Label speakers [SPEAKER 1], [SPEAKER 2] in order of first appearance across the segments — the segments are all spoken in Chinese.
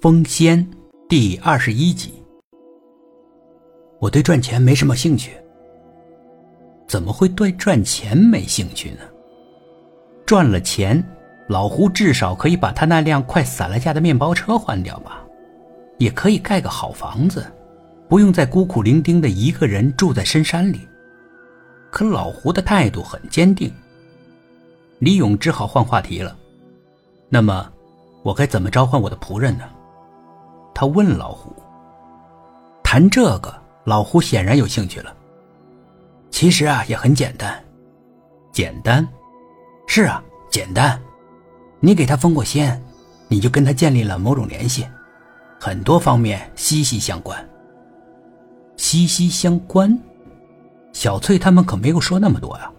[SPEAKER 1] 风仙第二十一集。我对赚钱没什么兴趣。怎么会对赚钱没兴趣呢？赚了钱，老胡至少可以把他那辆快散了架的面包车换掉吧，也可以盖个好房子，不用再孤苦伶仃的一个人住在深山里。可老胡的态度很坚定。李勇只好换话题了。那么，我该怎么召唤我的仆人呢？他问老胡。谈这个，老胡显然有兴趣了。其实啊，也很简单。简单？是啊，简单。你给他封过仙，你就跟他建立了某种联系，很多方面息息相关。息息相关？小翠他们可没有说那么多呀。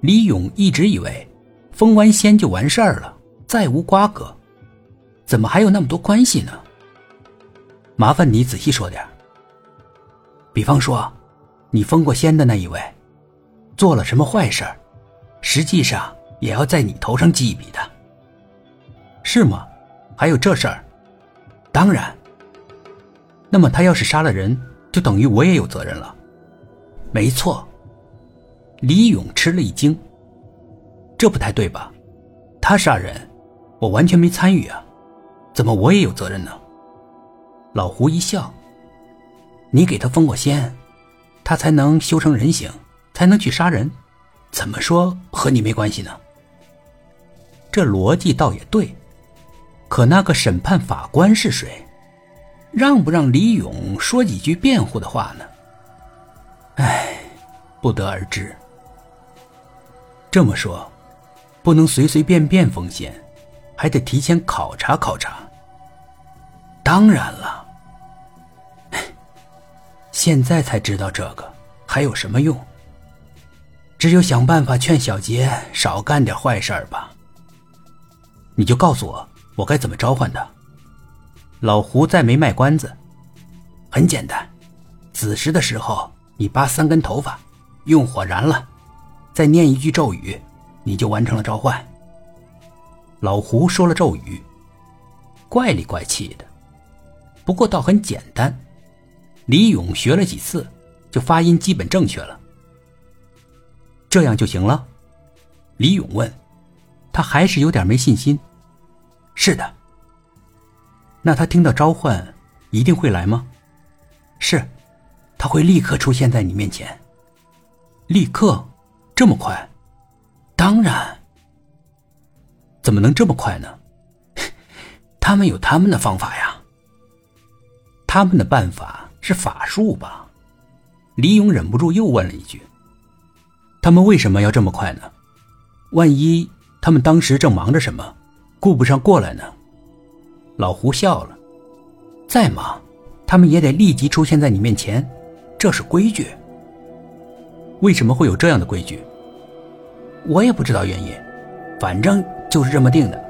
[SPEAKER 1] 李勇一直以为，封完仙就完事儿了，再无瓜葛。怎么还有那么多关系呢？麻烦你仔细说点。比方说。你封过仙的那一位，做了什么坏事实际上也要在你头上记一笔的，是吗？还有这事儿？当然。那么他要是杀了人，就等于我也有责任了。没错。李勇吃了一惊。这不太对吧？他杀人，我完全没参与啊，怎么我也有责任呢？老胡一笑。你给他封过仙。他才能修成人形，才能去杀人，怎么说和你没关系呢？这逻辑倒也对，可那个审判法官是谁？让不让李勇说几句辩护的话呢？唉，不得而知。这么说，不能随随便便封仙，还得提前考察考察。当然了。现在才知道这个还有什么用？只有想办法劝小杰少干点坏事吧。你就告诉我，我该怎么召唤他？老胡再没卖关子，很简单，子时的时候你拔三根头发，用火燃了，再念一句咒语，你就完成了召唤。老胡说了咒语，怪里怪气的，不过倒很简单。李勇学了几次，就发音基本正确了。这样就行了？李勇问。他还是有点没信心。是的。那他听到召唤，一定会来吗？是，他会立刻出现在你面前。立刻？这么快？当然。怎么能这么快呢？他们有他们的方法呀。他们的办法。是法术吧？李勇忍不住又问了一句：“他们为什么要这么快呢？万一他们当时正忙着什么，顾不上过来呢？”老胡笑了：“再忙，他们也得立即出现在你面前，这是规矩。为什么会有这样的规矩？我也不知道原因，反正就是这么定的。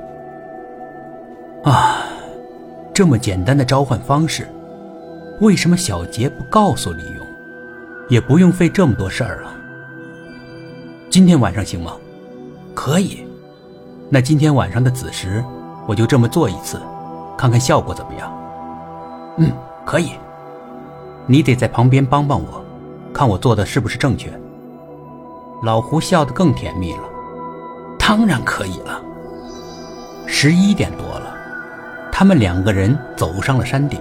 [SPEAKER 1] 啊，这么简单的召唤方式。”为什么小杰不告诉李勇，也不用费这么多事儿了？今天晚上行吗？可以。那今天晚上的子时，我就这么做一次，看看效果怎么样。嗯，可以。你得在旁边帮帮我，看我做的是不是正确。老胡笑得更甜蜜了。当然可以了。十一点多了，他们两个人走上了山顶。